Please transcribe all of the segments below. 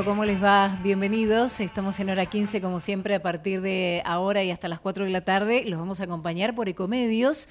¿cómo les va? Bienvenidos. Estamos en hora 15, como siempre, a partir de ahora y hasta las 4 de la tarde. Los vamos a acompañar por Ecomedios.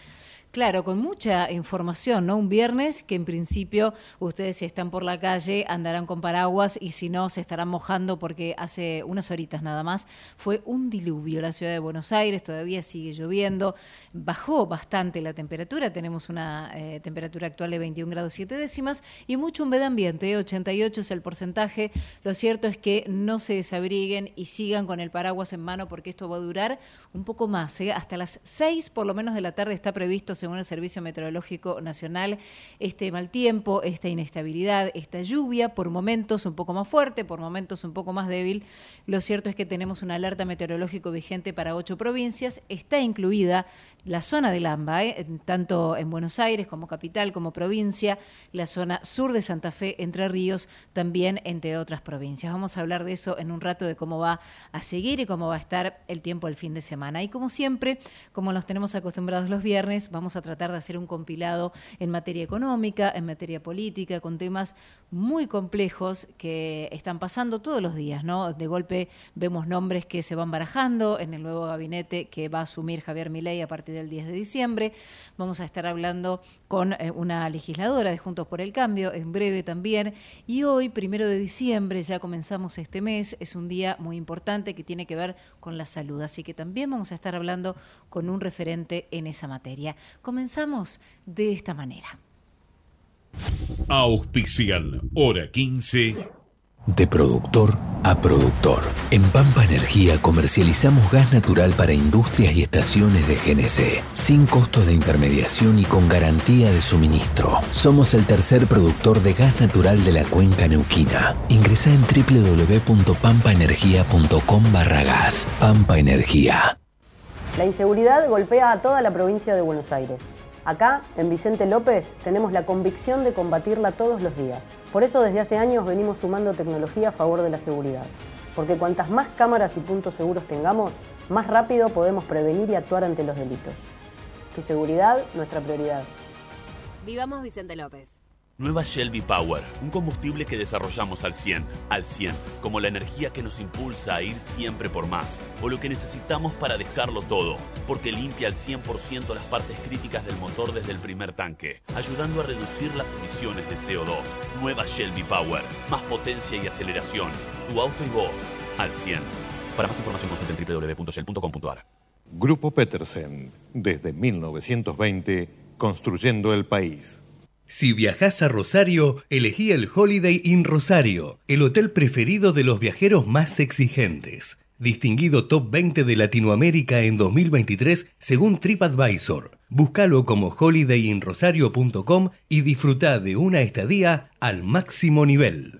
Claro, con mucha información, ¿no? Un viernes que en principio ustedes si están por la calle andarán con paraguas y si no se estarán mojando porque hace unas horitas nada más fue un diluvio la ciudad de Buenos Aires, todavía sigue lloviendo, bajó bastante la temperatura, tenemos una eh, temperatura actual de 21 grados 7 décimas y mucho humedad ambiente, 88 es el porcentaje, lo cierto es que no se desabriguen y sigan con el paraguas en mano porque esto va a durar un poco más, ¿eh? hasta las 6 por lo menos de la tarde está previsto según el Servicio Meteorológico Nacional, este mal tiempo, esta inestabilidad, esta lluvia, por momentos un poco más fuerte, por momentos un poco más débil. Lo cierto es que tenemos una alerta meteorológico vigente para ocho provincias. Está incluida la zona del AMBA, ¿eh? tanto en Buenos Aires como capital, como provincia, la zona sur de Santa Fe, Entre Ríos, también entre otras provincias. Vamos a hablar de eso en un rato, de cómo va a seguir y cómo va a estar el tiempo el fin de semana. Y como siempre, como nos tenemos acostumbrados los viernes, vamos a tratar de hacer un compilado en materia económica, en materia política, con temas muy complejos que están pasando todos los días, ¿no? De golpe vemos nombres que se van barajando en el nuevo gabinete que va a asumir Javier Milei a partir del 10 de diciembre. Vamos a estar hablando con eh, una legisladora de Juntos por el Cambio en breve también. Y hoy, primero de diciembre, ya comenzamos este mes, es un día muy importante que tiene que ver con la salud. Así que también vamos a estar hablando con un referente en esa materia. Comenzamos de esta manera. Auspicial, hora 15 de productor a productor. En Pampa Energía comercializamos gas natural para industrias y estaciones de GNC, sin costos de intermediación y con garantía de suministro. Somos el tercer productor de gas natural de la cuenca neuquina. Ingresa en www.pampaenergia.com barra gas. Pampa Energía. La inseguridad golpea a toda la provincia de Buenos Aires. Acá, en Vicente López, tenemos la convicción de combatirla todos los días. Por eso desde hace años venimos sumando tecnología a favor de la seguridad. Porque cuantas más cámaras y puntos seguros tengamos, más rápido podemos prevenir y actuar ante los delitos. Tu seguridad, nuestra prioridad. Vivamos Vicente López. Nueva Shelby Power, un combustible que desarrollamos al 100, al 100, como la energía que nos impulsa a ir siempre por más, o lo que necesitamos para dejarlo todo, porque limpia al 100% las partes críticas del motor desde el primer tanque, ayudando a reducir las emisiones de CO2. Nueva Shelby Power, más potencia y aceleración, tu auto y vos, al 100. Para más información consulte en www.shell.com.ar. Grupo Petersen, desde 1920, construyendo el país. Si viajas a Rosario, elegí el Holiday Inn Rosario, el hotel preferido de los viajeros más exigentes. Distinguido Top 20 de Latinoamérica en 2023 según TripAdvisor. Búscalo como holidayinrosario.com y disfruta de una estadía al máximo nivel.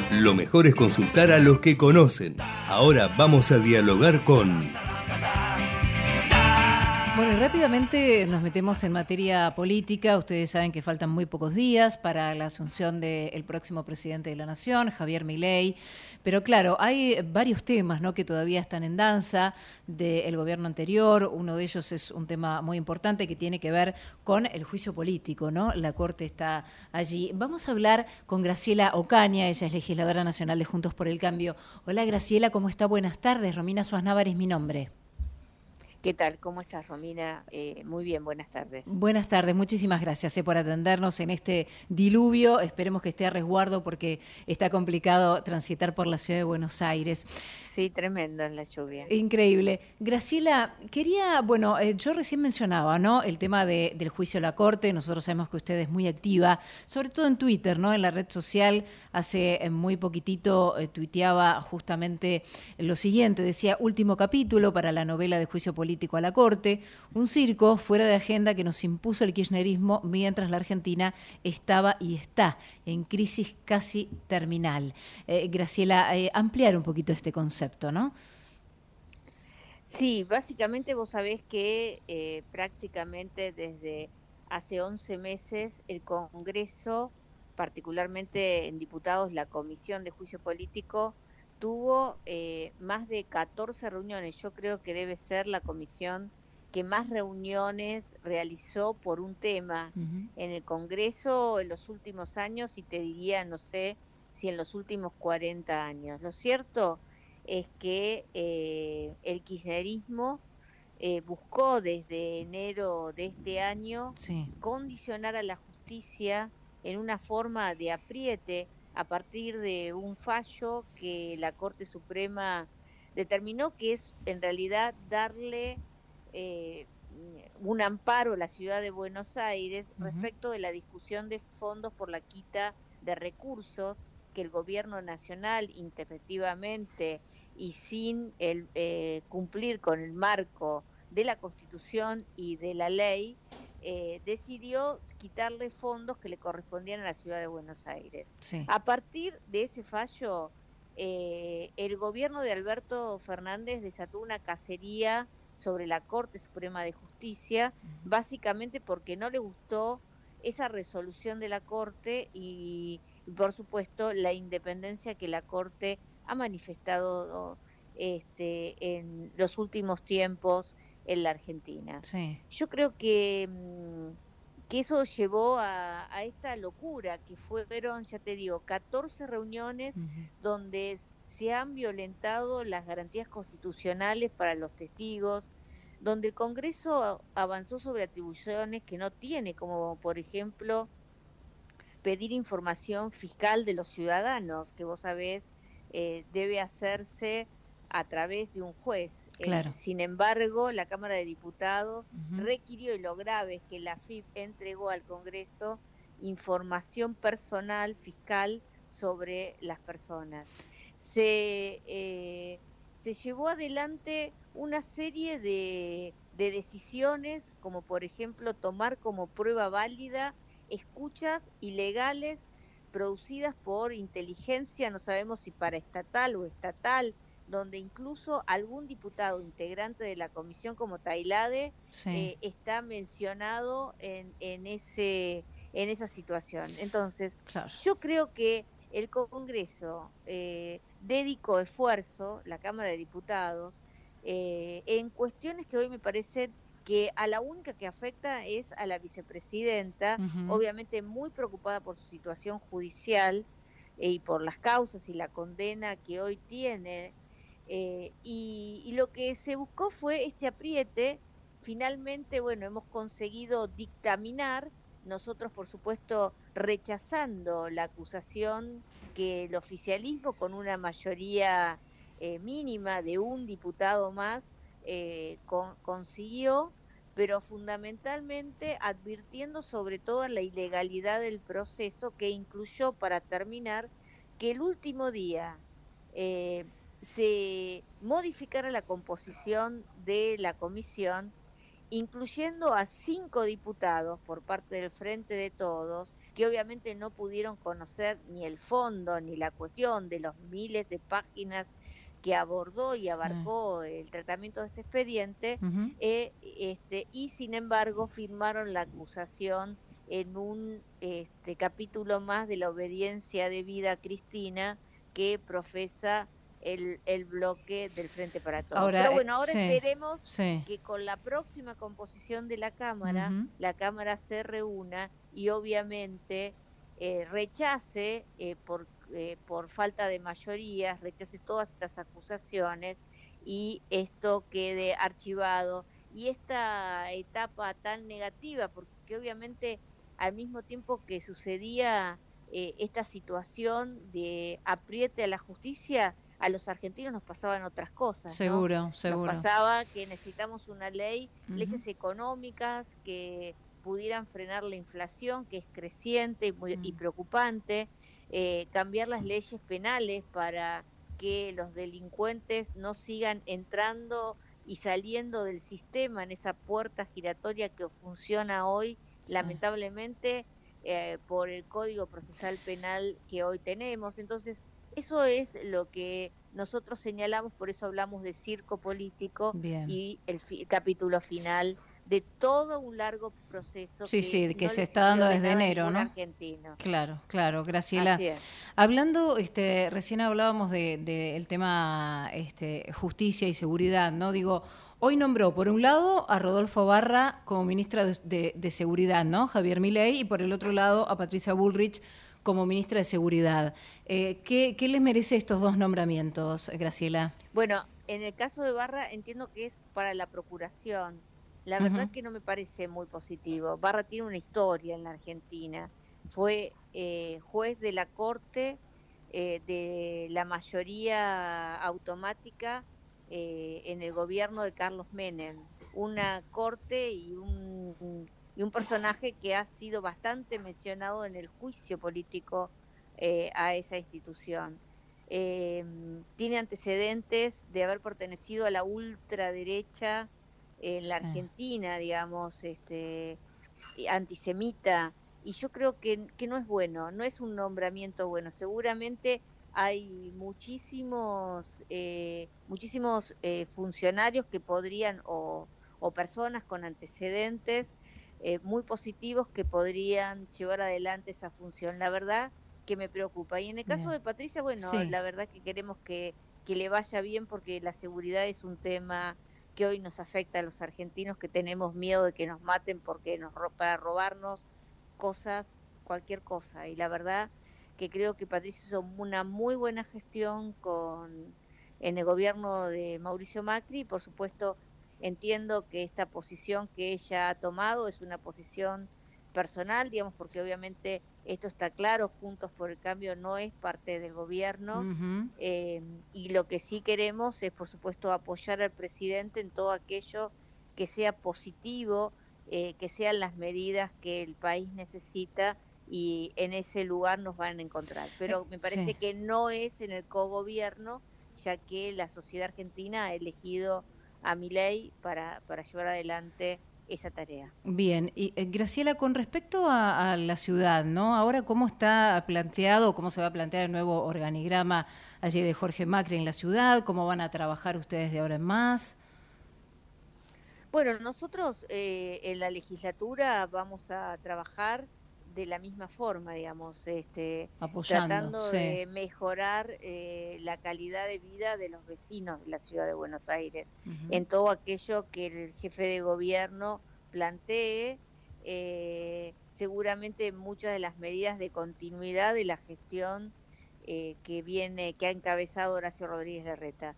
lo mejor es consultar a los que conocen. Ahora vamos a dialogar con... Bueno, y rápidamente nos metemos en materia política. Ustedes saben que faltan muy pocos días para la asunción del próximo presidente de la Nación, Javier Milei. Pero claro, hay varios temas ¿no? que todavía están en danza del gobierno anterior. Uno de ellos es un tema muy importante que tiene que ver con el juicio político. ¿no? La Corte está allí. Vamos a hablar con Graciela Ocaña, ella es legisladora nacional de Juntos por el Cambio. Hola Graciela, ¿cómo está? Buenas tardes. Romina Suárez es mi nombre. ¿Qué tal? ¿Cómo estás, Romina? Eh, muy bien, buenas tardes. Buenas tardes, muchísimas gracias eh, por atendernos en este diluvio. Esperemos que esté a resguardo porque está complicado transitar por la ciudad de Buenos Aires. Sí, tremendo en la lluvia. Increíble. Graciela, quería, bueno, eh, yo recién mencionaba, ¿no? El tema del juicio a la Corte. Nosotros sabemos que usted es muy activa, sobre todo en Twitter, ¿no? En la red social. Hace muy poquitito tuiteaba justamente lo siguiente. Decía, último capítulo para la novela de juicio político a la Corte. Un circo fuera de agenda que nos impuso el kirchnerismo mientras la Argentina estaba y está en crisis casi terminal. Graciela, ampliar un poquito este concepto. ¿no? Sí, básicamente vos sabés que eh, prácticamente desde hace 11 meses el Congreso, particularmente en diputados, la Comisión de Juicio Político, tuvo eh, más de 14 reuniones. Yo creo que debe ser la comisión que más reuniones realizó por un tema en el Congreso en los últimos años y te diría, no sé, si en los últimos 40 años. Lo cierto es que eh, el kirchnerismo eh, buscó desde enero de este año condicionar a la justicia en una forma de apriete a partir de un fallo que la Corte Suprema determinó que es en realidad darle eh, un amparo a la ciudad de Buenos Aires respecto de la discusión de fondos por la quita de recursos que el gobierno nacional interpretativamente y sin el, eh, cumplir con el marco de la Constitución y de la ley, eh, decidió quitarle fondos que le correspondían a la ciudad de Buenos Aires. A partir de ese fallo, eh, el gobierno de Alberto Fernández desató una cacería sobre la Corte Suprema de Justicia, básicamente porque no le gustó esa resolución de la Corte y, por supuesto, la independencia que la Corte ha manifestado este, en los últimos tiempos en la Argentina. Yo creo que, mm, que eso llevó a, esta locura, que fueron, ya te digo, 14 reuniones donde se han violentado las garantías constitucionales para los testigos, donde el Congreso avanzó sobre atribuciones que no tiene, como por ejemplo pedir información fiscal de los ciudadanos, que vos sabés eh, debe hacerse a través de un juez. Eh, sin embargo, la Cámara de Diputados requirió, y lo grave es que la FIP entregó al Congreso información personal fiscal sobre las personas. Se, eh, se llevó adelante una serie de, de decisiones, como por ejemplo tomar como prueba válida escuchas ilegales producidas por inteligencia, no sabemos si para estatal o estatal, donde incluso algún diputado integrante de la comisión como Tailade eh, está mencionado en, en, ese, en esa situación. Entonces, yo creo que el Congreso eh, dedicó esfuerzo, la Cámara de Diputados, eh, en cuestiones que hoy me parecen que a la única que afecta es a la vicepresidenta, obviamente muy preocupada por su situación judicial y por las causas y la condena que hoy tiene eh, y, lo que se buscó fue este apriete. Finalmente, bueno, hemos conseguido dictaminar, nosotros por supuesto rechazando la acusación que el oficialismo con una mayoría eh, mínima de un diputado más eh, consiguió, pero fundamentalmente advirtiendo sobre todo la ilegalidad del proceso que incluyó para terminar que el último día se modificara la composición de la comisión, incluyendo a cinco diputados por parte del Frente de Todos, que obviamente no pudieron conocer ni el fondo ni la cuestión de los miles de páginas que abordó y abarcó el tratamiento de este expediente, eh, este, y sin embargo firmaron la acusación en un este, capítulo más de la obediencia debida a Cristina que profesa el, el bloque del Frente para Todos. Pero bueno, ahora esperemos que con la próxima composición de la Cámara, la Cámara se reúna y obviamente eh, rechace eh, por, eh, por falta de mayoría, rechace todas estas acusaciones y esto quede archivado. Y esta etapa tan negativa, porque obviamente al mismo tiempo que sucedía esta situación de apriete a la justicia, a los argentinos nos pasaban otras cosas. Seguro, seguro. Nos pasaba que necesitamos una ley, leyes económicas que pudieran frenar la inflación, que es creciente y, muy, y mm. preocupante, eh, cambiar las leyes penales para que los delincuentes no sigan entrando y saliendo del sistema en esa puerta giratoria que funciona hoy, lamentablemente, eh, por el Código Procesal Penal que hoy tenemos. Entonces, eso es lo que nosotros señalamos, por eso hablamos de circo político y el, capítulo final de todo un largo proceso sí, que, sí, que se está dando desde enero, ¿no? Argentino. Claro, claro, Graciela. Hablando, este, recién hablábamos del de, el tema este, justicia y seguridad, ¿no? Digo, hoy nombró por un lado a Rodolfo Barra como ministra de, de Seguridad, ¿no? Javier Milei, y por el otro lado a Patricia Bullrich como ministra de Seguridad. Eh, ¿qué, les merece estos dos nombramientos, Graciela? Bueno, en el caso de Barra entiendo que es para la procuración. La verdad que no me parece muy positivo. Barra tiene una historia en la Argentina. Fue eh, juez de la Corte eh, de la mayoría automática en el gobierno de Carlos Menem. Una corte y un y un personaje que ha sido bastante mencionado en el juicio político eh, a esa institución. Eh, tiene antecedentes de haber pertenecido a la ultraderecha en la Argentina, digamos, este, antisemita, y yo creo que, que, no es bueno, no es un nombramiento bueno. Seguramente hay muchísimos, eh, muchísimos funcionarios que podrían, o, o personas con antecedentes, eh, muy positivos que podrían llevar adelante esa función. La verdad que me preocupa. Y en el caso de Patricia, bueno, la verdad que queremos que, que le vaya bien porque la seguridad es un tema que hoy nos afecta a los argentinos que tenemos miedo de que nos maten porque nos para robarnos cosas, cualquier cosa. Y la verdad que creo que Patricia hizo una muy buena gestión con en el gobierno de Mauricio Macri y por supuesto Entiendo que esta posición que ella ha tomado es una posición personal, digamos, porque obviamente esto está claro, Juntos por el Cambio no es parte del gobierno eh, y lo que sí queremos es, por supuesto, apoyar al presidente en todo aquello que sea positivo, eh, que sean las medidas que el país necesita y en ese lugar nos van a encontrar. Pero me parece que no es en el cogobierno, ya que la sociedad argentina ha elegido a mi ley para, para llevar adelante esa tarea. Bien, y eh, Graciela, con respecto a, la ciudad, ¿no? Ahora, ¿cómo está planteado, cómo se va a plantear el nuevo organigrama allí de Jorge Macri en la ciudad? ¿Cómo van a trabajar ustedes de ahora en más? Bueno, nosotros eh, en la legislatura vamos a trabajar de la misma forma, digamos, este, tratando de mejorar eh, la calidad de vida de los vecinos de la ciudad de Buenos Aires, en todo aquello que el jefe de gobierno plantee, eh, seguramente muchas de las medidas de continuidad de la gestión eh, que viene, que ha encabezado Horacio Rodríguez Larreta.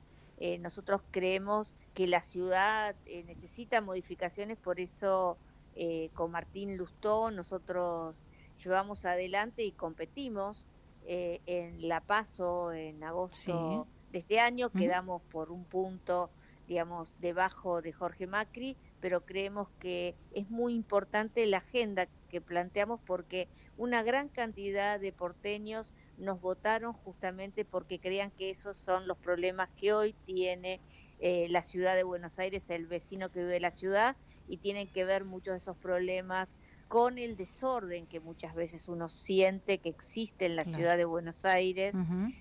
nosotros creemos que la ciudad necesita modificaciones, por eso eh, con Martín Lustó nosotros llevamos adelante y competimos eh, en La Paso en agosto de este año, quedamos por un punto, digamos, debajo de Jorge Macri, pero creemos que es muy importante la agenda que planteamos porque una gran cantidad de porteños nos votaron justamente porque creían que esos son los problemas que hoy tiene eh, la ciudad de Buenos Aires, el vecino que vive la ciudad, y tienen que ver muchos de esos problemas con el desorden que muchas veces uno siente que existe en la ciudad de Buenos Aires.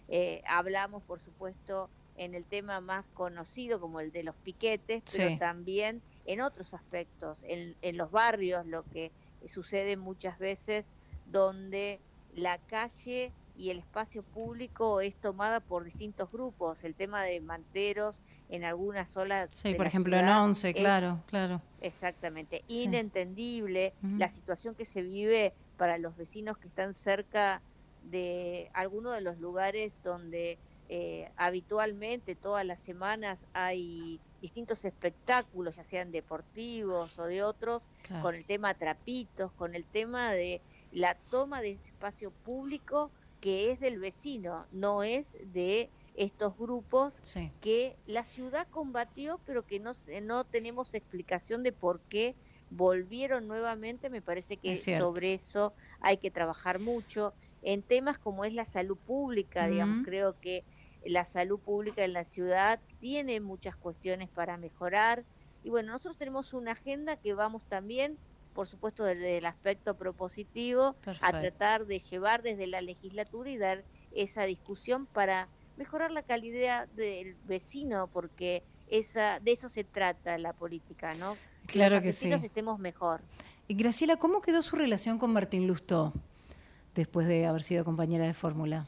Eh, hablamos, por supuesto, en el tema más conocido como el de los piquetes, pero también en otros aspectos, en, en los barrios, lo que sucede muchas veces donde la calle y el espacio público es tomada por distintos grupos. El tema de manteros en algunas zonas. Sí, por ejemplo en Once, claro, claro. Exactamente. Inentendible la situación que se vive para los vecinos que están cerca de algunos de los lugares donde eh, habitualmente todas las semanas hay distintos espectáculos, ya sean deportivos o de otros, con el tema trapitos, con el tema de la toma de espacio público que es del vecino, no es de estos grupos que la ciudad combatió, pero que no, no tenemos explicación de por qué volvieron nuevamente. Me parece que sobre eso hay que trabajar mucho. En temas como es la salud pública, digamos, creo que la salud pública en la ciudad tiene muchas cuestiones para mejorar. Y bueno, nosotros tenemos una agenda que vamos también por supuesto desde el aspecto propositivo, a tratar de llevar desde la legislatura y dar esa discusión para mejorar la calidad del vecino, porque esa, de eso se trata la política, ¿no? Claro los que sí. estemos mejor. Y Graciela, ¿cómo quedó su relación con Martín Lustó después de haber sido compañera de fórmula?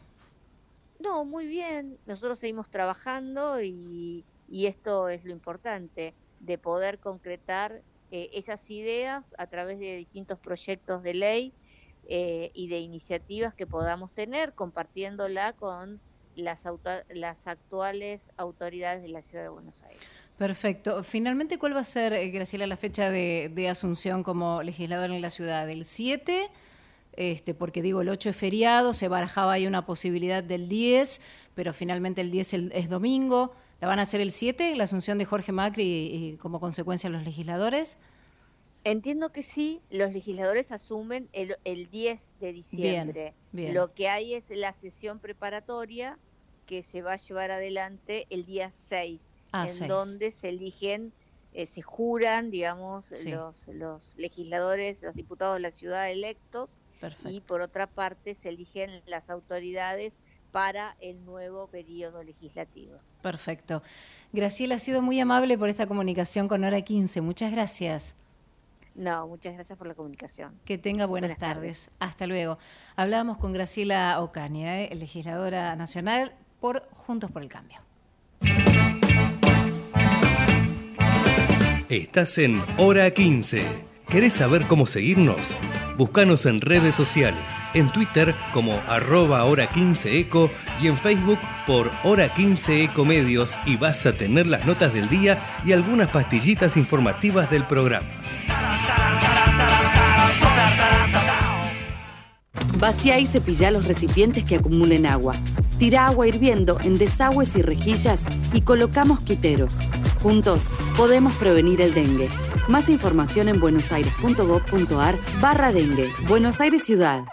No, muy bien. Nosotros seguimos trabajando y, y esto es lo importante, de poder concretar eh, esas ideas a través de distintos proyectos de ley eh, y de iniciativas que podamos tener, compartiéndola con las, las actuales autoridades de la Ciudad de Buenos Aires. Perfecto. Finalmente, ¿cuál va a ser, eh, Graciela, la fecha de, asunción como legislador en la ciudad? ¿El 7? Este, porque digo, el 8 es feriado, se barajaba ahí una posibilidad del 10, pero finalmente el 10 el- es domingo. ¿La van a hacer el 7, la asunción de Jorge Macri y, y como consecuencia los legisladores? Entiendo que sí, los legisladores asumen el, el 10 de diciembre. bien. Lo que hay es la sesión preparatoria que se va a llevar adelante el día 6, Ah, en 6. donde se eligen, eh, se juran, digamos, Sí. los, los legisladores, los diputados de la ciudad electos, Perfecto. y por otra parte se eligen las autoridades para el nuevo periodo legislativo. Perfecto. Graciela ha sido muy amable por esta comunicación con Hora 15. Muchas gracias. No, muchas gracias por la comunicación. Que tenga buenas, Buenas tardes. Hasta luego. Hablábamos con Graciela Ocaña, ¿eh? legisladora nacional por Juntos por el Cambio. Estás en Hora 15. ¿Querés saber cómo seguirnos? Búscanos en redes sociales, en Twitter como arroba hora 15 eco y en Facebook por hora 15 eco medios y vas a tener las notas del día y algunas pastillitas informativas del programa. Vacía y cepilla los recipientes que acumulen agua. Tira agua hirviendo en desagües y rejillas y colocamos quiteros. Juntos podemos prevenir el dengue. Más información en buenosaires.gov.ar barra dengue. Buenos Aires Ciudad.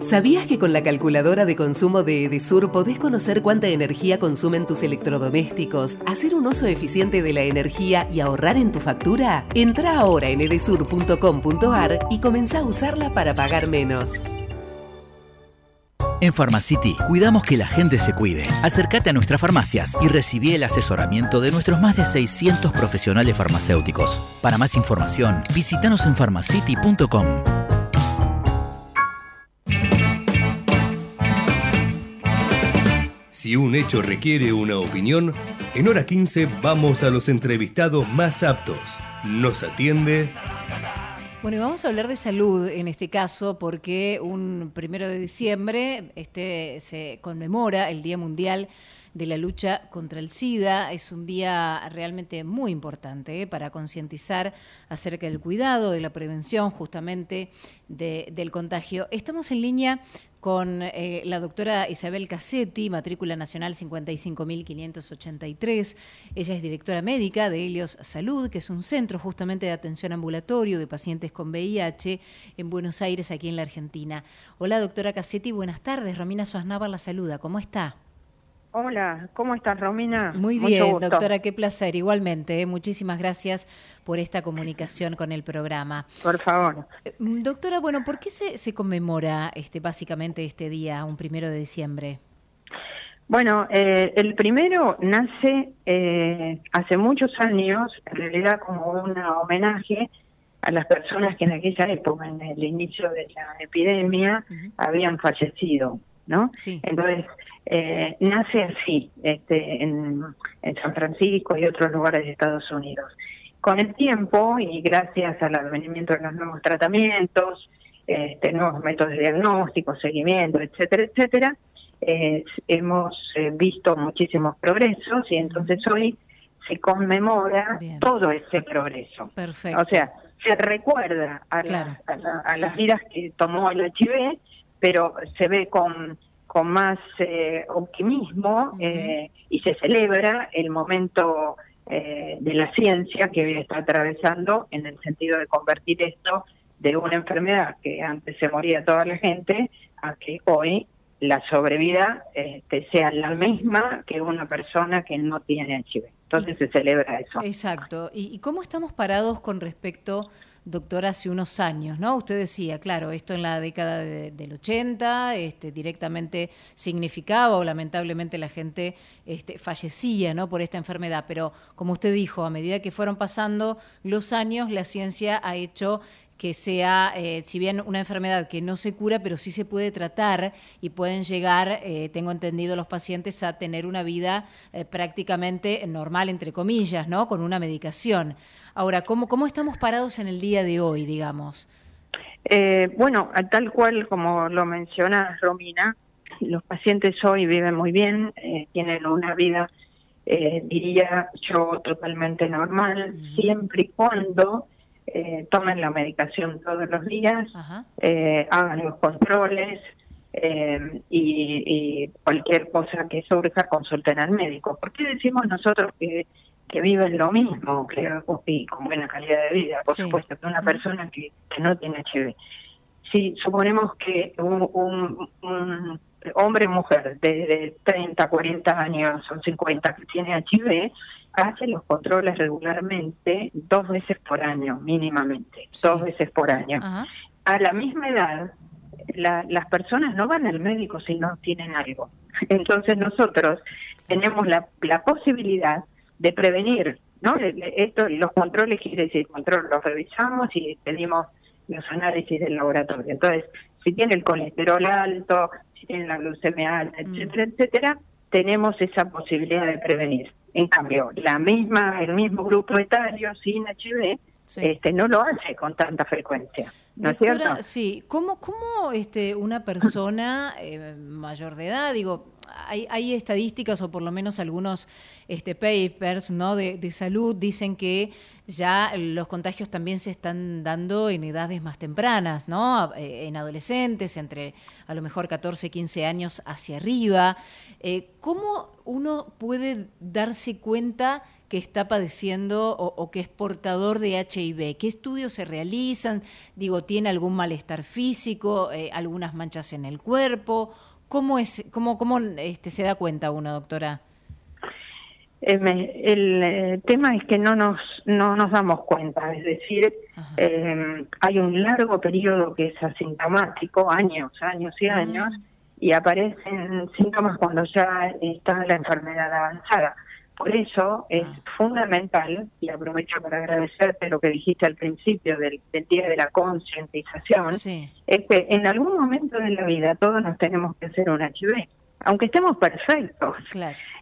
¿Sabías que con la calculadora de consumo de Edesur podés conocer cuánta energía consumen tus electrodomésticos, hacer un uso eficiente de la energía y ahorrar en tu factura? Entra ahora en edesur.com.ar y comenzá a usarla para pagar menos. En Pharmacity cuidamos que la gente se cuide. Acércate a nuestras farmacias y recibí el asesoramiento de nuestros más de 600 profesionales farmacéuticos. Para más información, visítanos en pharmacity.com. Si un hecho requiere una opinión, en Hora 15 vamos a los entrevistados más aptos. Nos atiende Bueno, y vamos a hablar de salud en este caso porque un primero de diciembre este, se conmemora el Día Mundial de la lucha contra el SIDA. Es un día realmente muy importante ¿eh? para concientizar acerca del cuidado, de la prevención justamente de- del contagio. Estamos en línea con eh, la doctora Isabel Cassetti, matrícula nacional 55.583. Ella es directora médica de Helios Salud, que es un centro justamente de atención ambulatorio de pacientes con VIH en Buenos Aires, aquí en la Argentina. Hola, doctora Cassetti, buenas tardes. Romina Suaznavar la saluda. ¿Cómo está? Hola, ¿cómo estás, Romina? Muy bien, doctora, qué placer. Igualmente, ¿eh? muchísimas gracias por esta comunicación con el programa. Por favor. Eh, mm, Doctora, bueno, ¿por qué se, se conmemora este, básicamente este día, un primero de diciembre? Bueno, eh, el primero nace eh, hace muchos años, en realidad como un homenaje a las personas que en aquella época, en el inicio de la epidemia, habían fallecido, ¿no? Sí. Entonces, eh, nace así, este, en, en San Francisco y otros lugares de Estados Unidos. Con el tiempo y gracias al advenimiento de los nuevos tratamientos, este, nuevos métodos de diagnóstico, seguimiento, etcétera, etcétera, eh, hemos eh, visto muchísimos progresos y entonces hoy se conmemora todo ese progreso. Perfecto. O sea, se recuerda a, a la- a las vidas que tomó el HIV, pero se ve con, con más eh, optimismo eh, y se celebra el momento eh, de la ciencia que hoy está atravesando en el sentido de convertir esto de una enfermedad que antes se moría toda la gente a que hoy la sobrevida este, sea la misma que una persona que no tiene HIV. Entonces se celebra eso. Exacto. ¿Y, y cómo estamos parados con respecto doctora, hace unos años, ¿no? Usted decía, claro, esto en la década del 80 este, directamente significaba o lamentablemente la gente este, fallecía, ¿no? Por esta enfermedad, pero como usted dijo, a medida que fueron pasando los años, la ciencia ha hecho que sea, eh, si bien una enfermedad que no se cura, pero sí se puede tratar y pueden llegar, eh, tengo entendido, los pacientes a tener una vida eh, prácticamente normal, entre comillas, ¿no? Con una medicación. Ahora, ¿cómo, ¿cómo estamos parados en el día de hoy, digamos? bueno, tal cual como lo menciona Romina, los pacientes hoy viven muy bien, tienen una vida, diría yo, totalmente normal, siempre y cuando eh, tomen la medicación todos los días, eh, hagan los controles eh, y, cualquier cosa que surja consulten al médico. ¿Por qué decimos nosotros que, que viven lo mismo que, y con buena calidad de vida? Por supuesto, que una persona que, no tiene HIV. Si suponemos que un, un, hombre o mujer de, de 30, 40 años o 50 que tiene HIV, hace los controles regularmente dos veces por año, mínimamente, dos veces por año. A la misma edad, las personas no van al médico si no tienen algo. Entonces nosotros tenemos la, la posibilidad de prevenir, ¿no? Esto, los controles quiere decir control, los revisamos y pedimos los análisis del laboratorio. Entonces, si tiene el colesterol alto, si tiene la glucemia alta, mm. etcétera, etcétera, tenemos esa posibilidad de prevenir. En cambio, la misma, el mismo grupo etario sin HIV este, no lo hace con tanta frecuencia. ¿No es cierto? Sí, ¿cómo, cómo este, una persona eh, mayor de edad, digo, hay, hay, estadísticas o por lo menos algunos este, papers ¿no? de, de, salud dicen que ya los contagios también se están dando en edades más tempranas, ¿no? Eh, en adolescentes, entre a lo mejor 14, 15 años hacia arriba. Eh, ¿Cómo uno puede darse cuenta que está padeciendo o, que es portador de HIV? ¿Qué estudios se realizan? Digo, ¿tiene algún malestar físico, eh, algunas manchas en el cuerpo? ¿Cómo, es, cómo, cómo este, se da cuenta uno, doctora? Eh, el eh, tema es que no nos, no nos damos cuenta, es decir, hay un largo periodo que es asintomático, años, años y años, y aparecen síntomas cuando ya está la enfermedad avanzada. Por eso es ah. fundamental, y aprovecho para agradecerte lo que dijiste al principio del, Día de la Concientización, es que en algún momento de la vida todos nos tenemos que hacer un HIV, aunque estemos perfectos,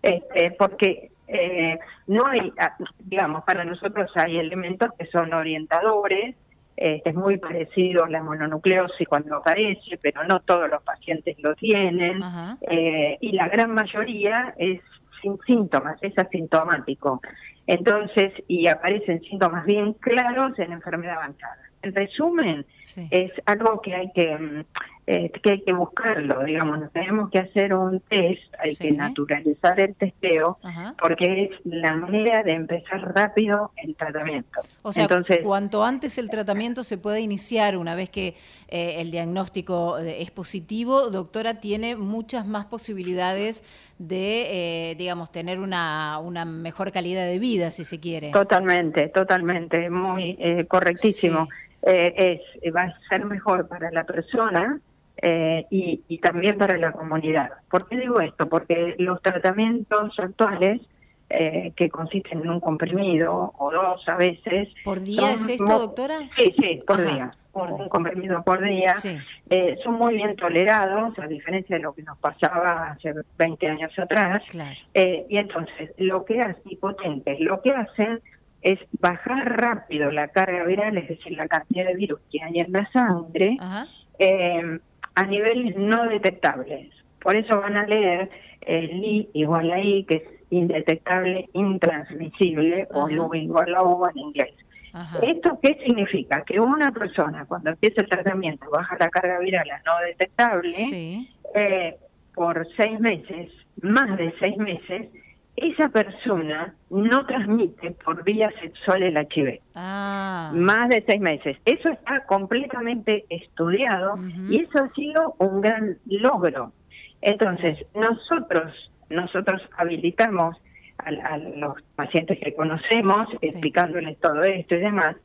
este, porque eh, no hay, ah, digamos, para nosotros hay elementos que son orientadores, este, es muy parecido a la mononucleosis cuando aparece, pero no todos los pacientes lo tienen, eh, y la gran mayoría es sin síntomas, es asintomático. Entonces, y aparecen síntomas bien claros en enfermedad avanzada. En resumen, es algo que hay que, mm, eh, que hay que buscarlo, digamos, tenemos que hacer un test, hay que naturalizar el testeo, porque es la manera de empezar rápido el tratamiento. O sea, Entonces, cuanto antes el tratamiento se pueda iniciar, una vez que eh, el diagnóstico eh, es positivo, doctora, tiene muchas más posibilidades de, digamos, tener una, una mejor calidad de vida, si se quiere. Totalmente, totalmente, muy correctísimo. Eh, es, va a ser mejor para la persona eh, y, también para la comunidad. ¿Por qué digo esto? Porque los tratamientos actuales, eh, que consisten en un comprimido o dos a veces... ¿Por día es esto, doctora? Sí, sí, por día. Por un comprimido por día, son muy bien tolerados, a diferencia de lo que nos pasaba hace 20 años atrás. y entonces, lo que hacen, y potentes, lo que hacen es bajar rápido la carga viral, es decir, la cantidad de virus que hay en la sangre, eh, a niveles no detectables. Por eso van a leer el I igual a I, que es indetectable, intransmisible, o U igual a U en inglés. ¿Esto qué significa? Que una persona, cuando empieza el tratamiento, baja la carga viral a no detectable, eh, por seis meses, más de seis meses, esa persona no transmite por vía sexual el HIV. Ah. Más de seis meses. Eso está completamente estudiado y eso ha sido un gran logro. Entonces, nosotros, nosotros habilitamos a, los pacientes que conocemos, explicándoles todo esto y demás,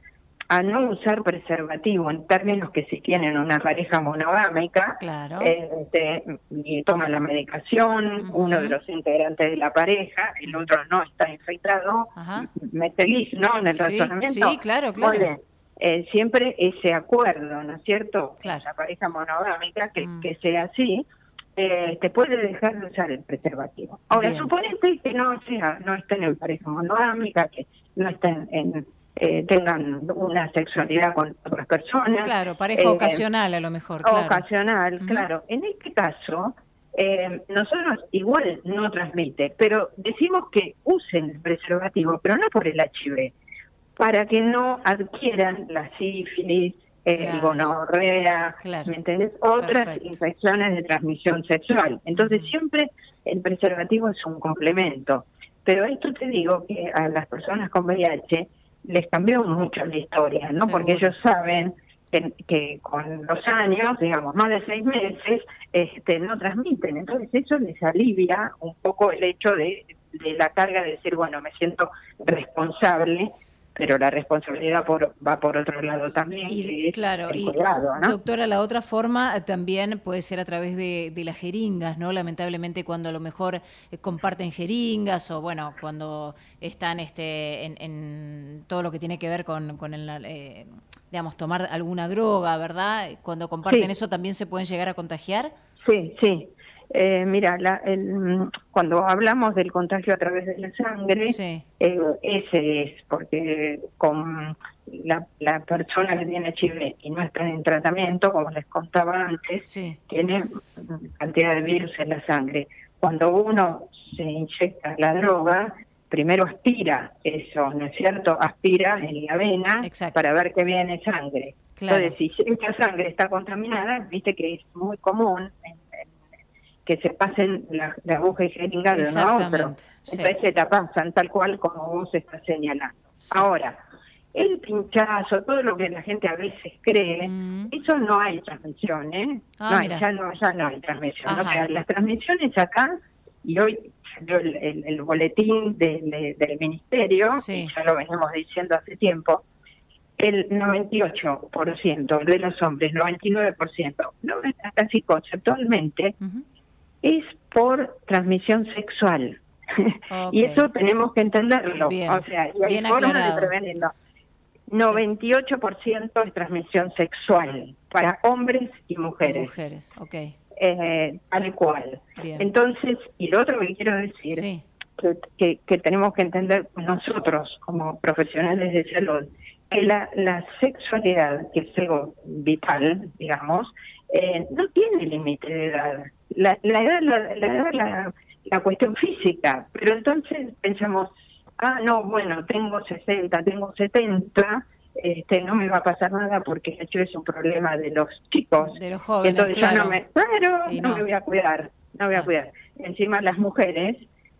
a no usar preservativo en términos que si tienen una pareja monogámica este, y toman la medicación, uno de los integrantes de la pareja, el otro no está infectado, mete ¿no? En el sí, razonamiento. Sí, claro, claro. Eh, siempre ese acuerdo, ¿no es cierto? La pareja monogámica, que, mm. que sea así, eh, te puede dejar de usar el preservativo. Ahora, suponete que no sea, no estén en pareja monogámica, que no estén en, eh, tengan una sexualidad con otras personas. Claro, pareja eh, ocasional a lo mejor. Claro. Ocasional, claro. En este caso, eh, nosotros igual no transmite, pero decimos que usen el preservativo, pero no por el HIV, para que no adquieran la sífilis, el gonorrea, ¿me entiendes? Otras infecciones de transmisión sexual. Entonces siempre el preservativo es un complemento. Pero esto te digo que a las personas con VIH les cambió mucho la historia, ¿no? Porque ellos saben que, con los años, digamos, más de seis meses, este, no transmiten. Entonces eso les alivia un poco el hecho de, de la carga de decir, bueno, me siento responsable pero la responsabilidad por, va por otro lado también. Y, claro, y doctora, la otra forma también puede ser a través de, las jeringas, ¿no? Lamentablemente cuando a lo mejor eh, comparten jeringas o bueno, cuando están este en, todo lo que tiene que ver con, con el, eh, digamos, tomar alguna droga, ¿verdad? Cuando comparten eso también se pueden llegar a contagiar. Sí, sí. Eh, mira, la, el, cuando hablamos del contagio a través de la sangre, eh, ese es, porque con la, la, persona que tiene HIV y no está en tratamiento, como les contaba antes, tiene cantidad de virus en la sangre. Cuando uno se inyecta la droga, primero aspira eso, ¿no es cierto? Aspira en la vena para ver que viene sangre. Entonces, si esta sangre está contaminada, viste que es muy común en que se pasen la, aguja y jeringa de uno a otro. Entonces se la pasan tal cual como vos estás señalando. Ahora, el pinchazo, todo lo que la gente a veces cree, mm. eso no hay transmisión, ¿eh? Ah, no ya, no, ya no hay transmisión. las transmisiones acá, y hoy salió el, boletín del ministerio, ya lo venimos diciendo hace tiempo, el 98% de los hombres, 99%, no, casi conceptualmente, es por transmisión sexual. y eso tenemos que entenderlo. o sea, y hay formas de prevenirlo. 98% es transmisión sexual para hombres y mujeres. mujeres, ok. Eh, tal cual. Entonces, y lo otro que quiero decir, que, que, tenemos que entender nosotros como profesionales de salud, que la, la sexualidad, que es algo vital, digamos, eh, no tiene límite de edad la, la edad, la, la, la, cuestión física, pero entonces pensamos, ah, no, bueno, tengo 60, tengo 70, este, no me va a pasar nada porque el hecho es un problema de los chicos. De los jóvenes, Entonces claro. no me, no, me voy a cuidar, no voy a ah. cuidar. Encima las mujeres,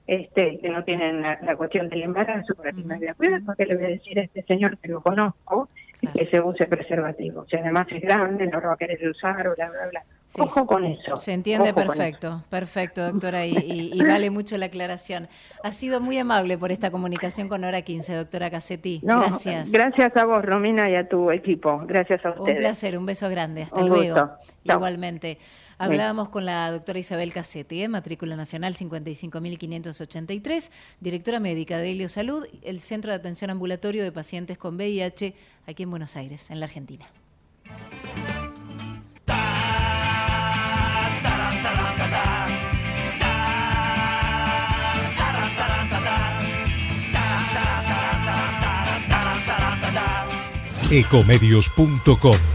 este, que no tienen la, cuestión del embarazo, por aquí me voy a cuidar, porque le voy a decir a este señor que lo conozco, que se use preservativo. Si además es grande, no lo va a querer usar, bla, bla, bla. Ojo con eso. Se entiende perfecto, perfecto, doctora, y, vale mucho la aclaración. Ha sido muy amable por esta comunicación con Hora 15, doctora Cassetti. gracias. Gracias a vos, Romina, y a tu equipo. Gracias a ustedes. Un placer, un beso grande. Hasta luego. Igualmente. Hablábamos con la doctora Isabel Cassetti, ¿eh? matrícula nacional 55.583, directora médica de Helio Salud, el Centro de Atención Ambulatorio de Pacientes con VIH aquí en Buenos Aires, en la Argentina. Ecomedios.com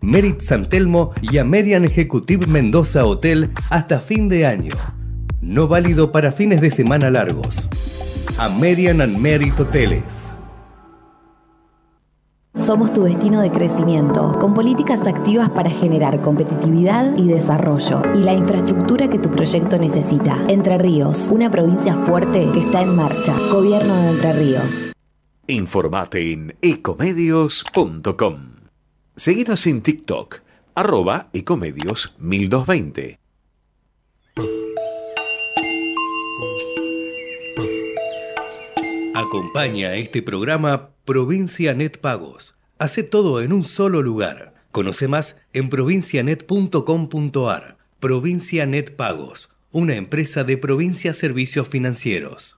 Merit San Telmo y Amerian Executive Mendoza Hotel hasta fin de año. No válido para fines de semana largos. American and Merit Hoteles. Somos tu destino de crecimiento, con políticas activas para generar competitividad y desarrollo, y la infraestructura que tu proyecto necesita. Entre Ríos, una provincia fuerte que está en marcha. Gobierno de Entre Ríos. Informate en ecomedios.com. Seguinos en TikTok, arroba ecomedios 1220. Acompaña este programa Provincia Net Pagos. Hace todo en un solo lugar. Conoce más en provincianet.com.ar. Provincia Net Pagos, una empresa de Provincia Servicios Financieros.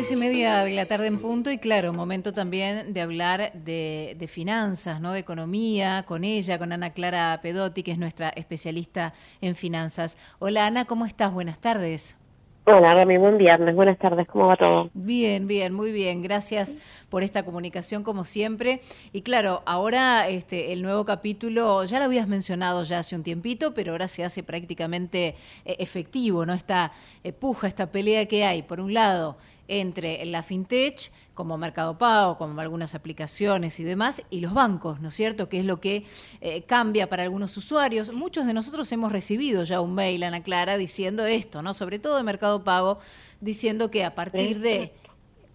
Tres y media de la tarde en punto y claro, momento también de hablar de, de, finanzas, ¿no? de economía, con ella, con Ana Clara Pedotti, que es nuestra especialista en finanzas. Hola Ana, ¿cómo estás? Buenas tardes. Hola Rami, buen viernes, buenas tardes, ¿cómo va todo? Bien, bien, muy bien, gracias por esta comunicación como siempre. Y claro, ahora este, el nuevo capítulo, ya lo habías mencionado ya hace un tiempito, pero ahora se hace prácticamente eh, efectivo, ¿no? Esta eh, puja, esta pelea que hay, por un lado, entre la fintech, como Mercado Pago, como algunas aplicaciones y demás, y los bancos, ¿no es cierto? Que es lo que eh, cambia para algunos usuarios. Muchos de nosotros hemos recibido ya un mail, Ana Clara, diciendo esto, ¿no? Sobre todo de Mercado Pago, diciendo que a partir de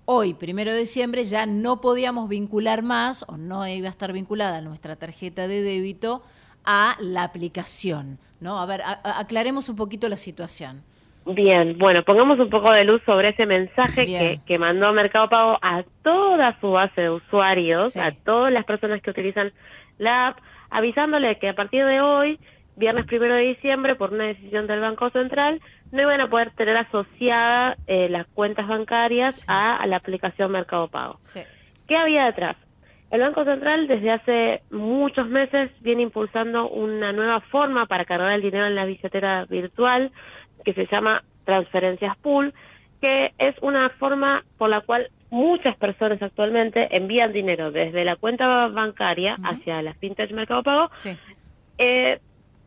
hoy, primero de diciembre, ya no podíamos vincular más, o no iba a estar vinculada nuestra tarjeta de débito a la aplicación, ¿no? A ver, aclaremos un poquito la situación. Bien, bueno, pongamos un poco de luz sobre ese mensaje que, que, mandó Mercado Pago a toda su base de usuarios, a todas las personas que utilizan la app, avisándole que a partir de hoy, viernes primero de diciembre, por una decisión del Banco Central, no iban a poder tener asociadas eh, las cuentas bancarias a, la aplicación Mercado Pago. ¿Qué había detrás? El Banco Central desde hace muchos meses viene impulsando una nueva forma para cargar el dinero en la billetera virtual, que se llama transferencias pool, que es una forma por la cual muchas personas actualmente envían dinero desde la cuenta bancaria hacia la fintech Mercado Pago, eh,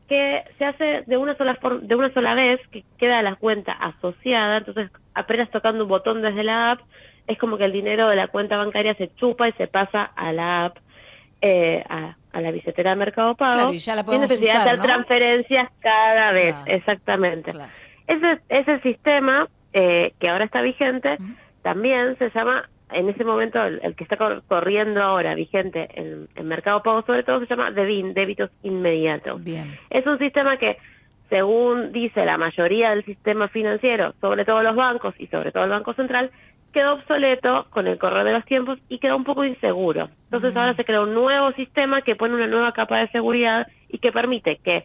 que se hace de una sola de una sola vez, que queda la cuenta asociada, entonces apenas tocando un botón desde la app, es como que el dinero de la cuenta bancaria se chupa y se pasa a la app, eh, a, la billetera de Mercado Pago, y ya la necesidad de hacer transferencias cada vez, exactamente. Ese, ese sistema eh, que ahora está vigente también se llama, en ese momento, el, que está corriendo ahora vigente en, en, Mercado Pago, sobre todo, se llama DEVIN, débitos inmediatos. Bien. Es un sistema que, según dice la mayoría del sistema financiero, sobre todo los bancos y sobre todo el Banco Central, quedó obsoleto con el correr de los tiempos y quedó un poco inseguro. Entonces ahora se crea un nuevo sistema que pone una nueva capa de seguridad y que permite que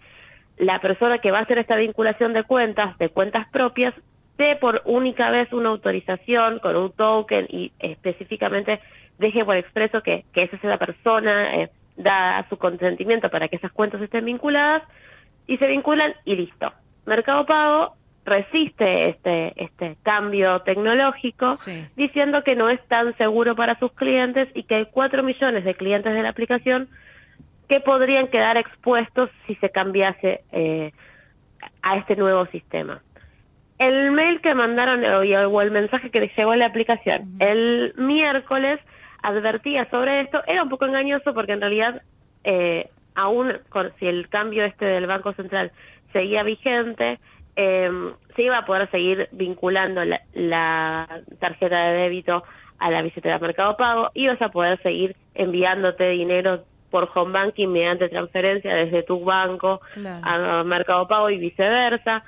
la persona que va a hacer esta vinculación de cuentas, de cuentas propias, dé por única vez una autorización con un token y específicamente deje por expreso que, que esa sea la persona, eh, da su consentimiento para que esas cuentas estén vinculadas y se vinculan y listo. Mercado Pago resiste este, este cambio tecnológico diciendo que no es tan seguro para sus clientes y que hay cuatro millones de clientes de la aplicación que podrían quedar expuestos si se cambiase eh, a este nuevo sistema. El mail que mandaron o el mensaje que les llegó a la aplicación el miércoles advertía sobre esto, era un poco engañoso porque en realidad eh, aún si el cambio este del Banco Central seguía vigente, eh, se iba a poder seguir vinculando la, la, tarjeta de débito a la billetera Mercado Pago, ibas a poder seguir enviándote dinero por home banking mediante transferencia desde tu banco a Mercado Pago y viceversa.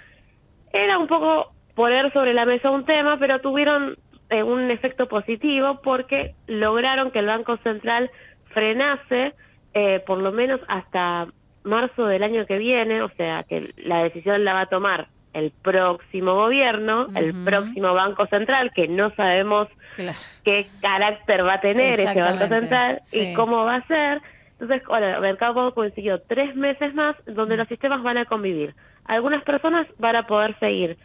Era un poco poner sobre la mesa un tema, pero tuvieron eh, un efecto positivo porque lograron que el Banco Central frenase eh, por lo menos hasta marzo del año que viene, o sea que la decisión la va a tomar el próximo gobierno, el próximo Banco Central, que no sabemos qué carácter va a tener ese Banco Central y cómo va a ser. Entonces, bueno, el Mercado Pago consiguió tres meses más donde los sistemas van a convivir. Algunas personas van a poder seguir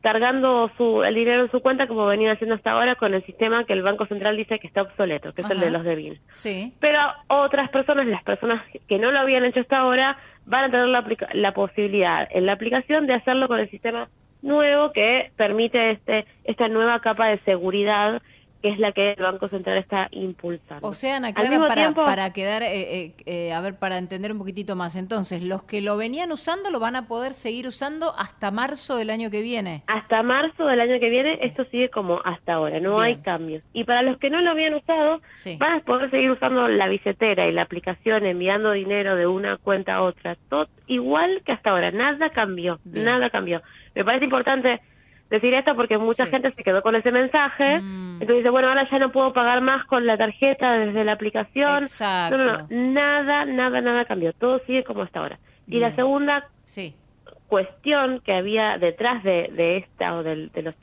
cargando su, el dinero en su cuenta como venían haciendo hasta ahora con el sistema que el Banco Central dice que está obsoleto, que es el de los DEBIN. Sí. Pero otras personas, las personas que no lo habían hecho hasta ahora, van a tener la, la posibilidad en la aplicación de hacerlo con el sistema nuevo que permite este esta nueva capa de seguridad que es la que el Banco Central está impulsando. O sea, Ana Clara, para, para quedar, eh, eh, eh, a ver, para entender un poquitito más, entonces, los que lo venían usando lo van a poder seguir usando hasta marzo del año que viene. Hasta marzo del año que viene, esto sigue como hasta ahora, no hay cambios. Y para los que no lo habían usado, van a poder seguir usando la billetera y la aplicación, enviando dinero de una cuenta a otra, todo igual que hasta ahora, nada cambió, nada cambió. Me parece importante decir esto porque mucha gente se quedó con ese mensaje. Mm. Entonces dice, bueno, ahora ya no puedo pagar más con la tarjeta desde la aplicación. Exacto. No, no, nada, nada, nada cambió. Todo sigue como hasta ahora. Y la segunda cuestión que había detrás de, de esta o de, de los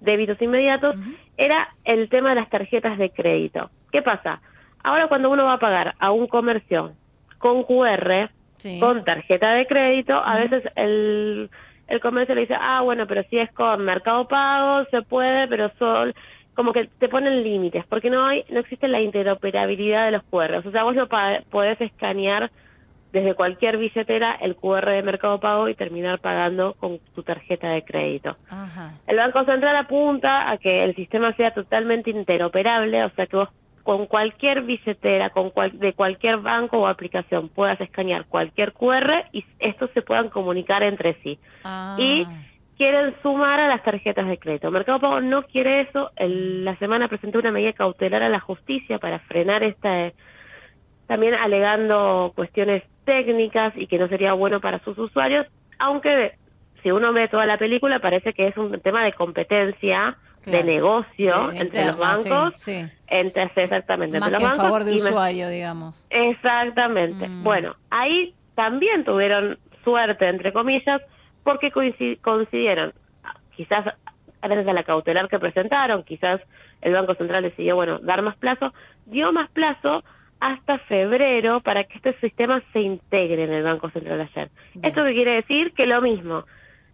débitos inmediatos era el tema de las tarjetas de crédito. ¿Qué pasa? Ahora cuando uno va a pagar a un comercio con QR, con tarjeta de crédito, a veces el el comercio le dice, ah, bueno, pero si es con Mercado Pago, se puede, pero son como que te ponen límites, porque no hay, no existe la interoperabilidad de los QR. O sea, vos no podés escanear desde cualquier billetera el QR de Mercado Pago y terminar pagando con tu tarjeta de crédito. El Banco Central apunta a que el sistema sea totalmente interoperable, o sea que vos con cualquier billetera, con de cualquier banco o aplicación puedas escanear cualquier QR y estos se puedan comunicar entre sí. Ah. Y quieren sumar a las tarjetas de crédito. Mercado Pago no quiere eso. la semana presentó una medida cautelar a la justicia para frenar esta, también alegando cuestiones técnicas y que no sería bueno para sus usuarios, aunque si uno ve toda la película parece que es un tema de competencia de negocio entre los bancos, entre exactamente Más entre los que bancos favor de usuario, digamos. Exactamente. Mm. Bueno, ahí también tuvieron suerte entre comillas porque coincidieron, quizás a veces de la cautelar que presentaron, quizás el Banco Central decidió, bueno, dar más plazo, dio más plazo hasta febrero para que este sistema se integre en el Banco Central ayer. ¿Esto qué quiere decir? Que lo mismo,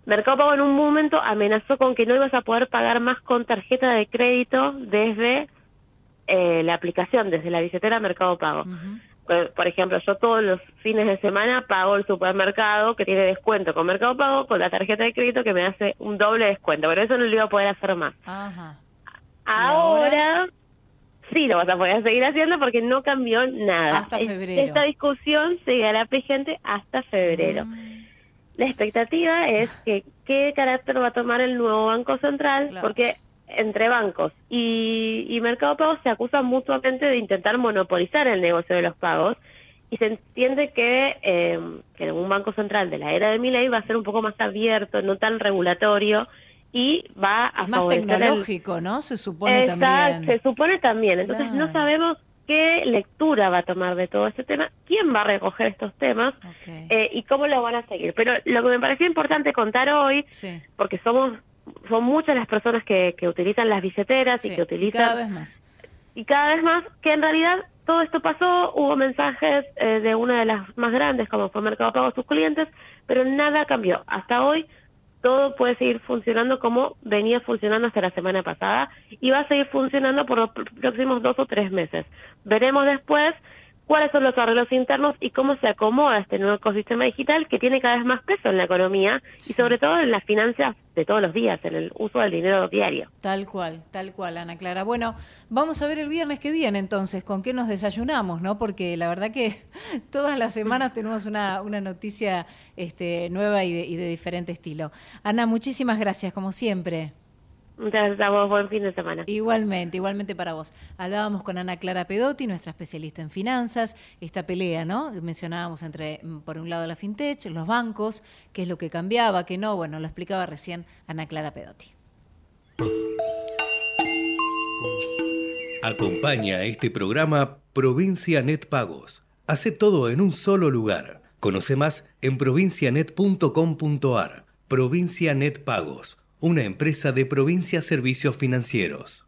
Mercado Pago en un momento amenazó con que no ibas a poder pagar más con tarjeta de crédito desde eh, la aplicación, desde la billetera Mercado Pago. Por ejemplo, yo todos los fines de semana pago el supermercado que tiene descuento con Mercado Pago con la tarjeta de crédito que me hace un doble descuento, pero eso no lo iba a poder hacer más. Ahora, sí lo vas a poder seguir haciendo porque no cambió nada. Hasta febrero. Esta discusión seguirá vigente hasta febrero. Mm. La expectativa es que qué carácter va a tomar el nuevo Banco Central, porque entre bancos y, y Mercado Pago se acusan mutuamente de intentar monopolizar el negocio de los pagos y se entiende que, eh, que un banco central de la era de Milei va a ser un poco más abierto, no tan regulatorio y va a es más favorecer tecnológico, ¿no? Se supone Exacto, también. se supone también. Entonces no sabemos qué lectura va a tomar de todo este tema, quién va a recoger estos temas eh, y cómo lo van a seguir. Pero lo que me pareció importante contar hoy, porque somos son muchas las personas que, que utilizan las billeteras y que utilizan... Y cada vez más. Y cada vez más, que en realidad todo esto pasó, hubo mensajes eh, de una de las más grandes, como fue Mercado Pago a sus clientes, pero nada cambió. Hasta hoy todo puede seguir funcionando como venía funcionando hasta la semana pasada y va a seguir funcionando por los próximos dos o tres meses. Veremos después cuáles son los arreglos internos y cómo se acomoda este nuevo ecosistema digital que tiene cada vez más peso en la economía y sobre todo en las finanzas de todos los días, en el uso del dinero diario. Tal cual, tal cual, Ana Clara. Bueno, vamos a ver el viernes que viene entonces con qué nos desayunamos, ¿no? Porque la verdad que todas las semanas tenemos una, una noticia este, nueva y de, y de diferente estilo. Ana, muchísimas gracias, como siempre. Muchas gracias a vos, buen fin de semana. Igualmente, igualmente para vos. Hablábamos con Ana Clara Pedotti, nuestra especialista en finanzas, esta pelea, ¿no? Mencionábamos entre, mm, por un lado, la fintech, los bancos, qué es lo que cambiaba, qué no, bueno, lo explicaba recién Ana Clara Pedotti. Acompaña a este programa Provincia Net Pagos. Hace todo en un solo lugar. Conoce más en provincianet.com.ar. Provincia Net Pagos, una empresa de Provincia Servicios Financieros.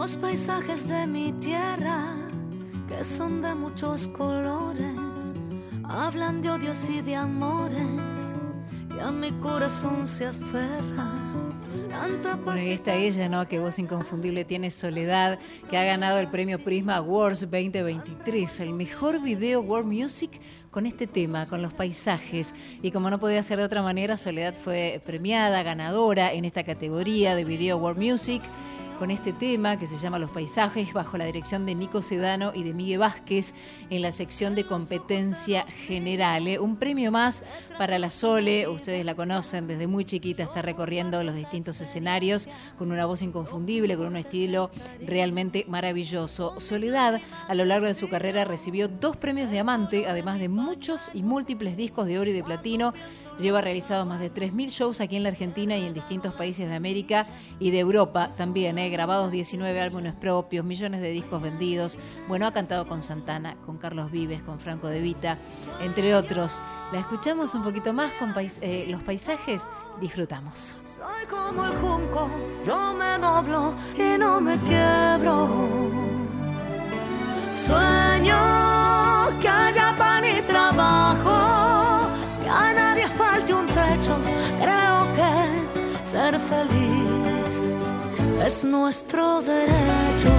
Los paisajes de mi tierra, que son de muchos colores, hablan de odios y de amores, y a mi corazón se aferra. Bueno, y está ella, ¿no? Que voz inconfundible tiene Soledad, que ha ganado el premio Prisma Awards 2023, el mejor video World Music con este tema, con los paisajes. Y como no podía ser de otra manera, Soledad fue premiada, ganadora en esta categoría de Video World Music con este tema que se llama Los paisajes bajo la dirección de Nico Sedano y de Miguel Vázquez en la sección de competencia general. ¿eh? Un premio más para la Sole, ustedes la conocen desde muy chiquita, está recorriendo los distintos escenarios con una voz inconfundible, con un estilo realmente maravilloso. Soledad a lo largo de su carrera recibió dos premios Diamante, además de muchos y múltiples discos de oro y de platino. Lleva realizados más de 3.000 shows aquí en la Argentina y en distintos países de América y de Europa también. ¿eh? Grabados 19 álbumes propios, millones de discos vendidos. Bueno, ha cantado con Santana, con Carlos Vives, con Franco De Vita, entre otros. La escuchamos un poquito más con eh, los paisajes. Disfrutamos. Soy como el junco, yo me doblo y no me quiebro. Sueño que haya es nuestro derecho.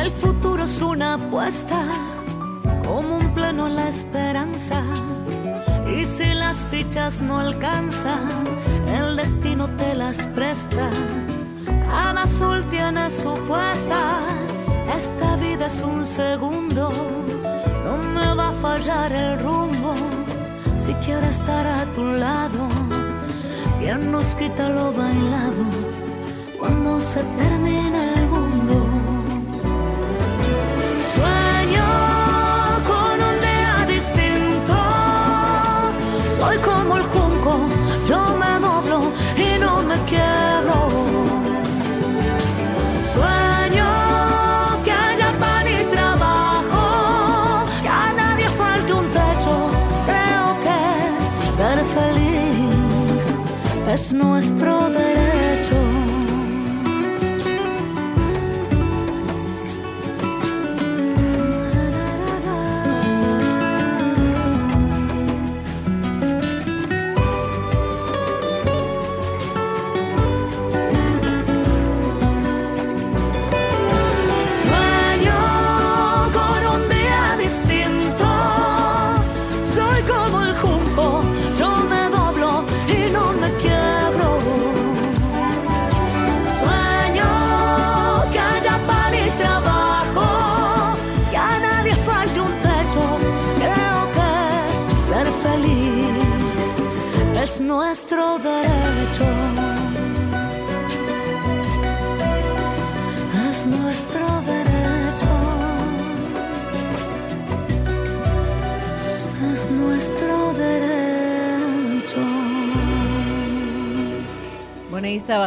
El futuro es una apuesta, como un pleno la esperanza. Y si las fichas no alcanzan, el destino te las presta. Cada azul tiene su puesta esta vida es un segundo, no me va a fallar el rumbo. Si quiero estar a tu lado, ¿quién nos quita lo bailado cuando se termina el es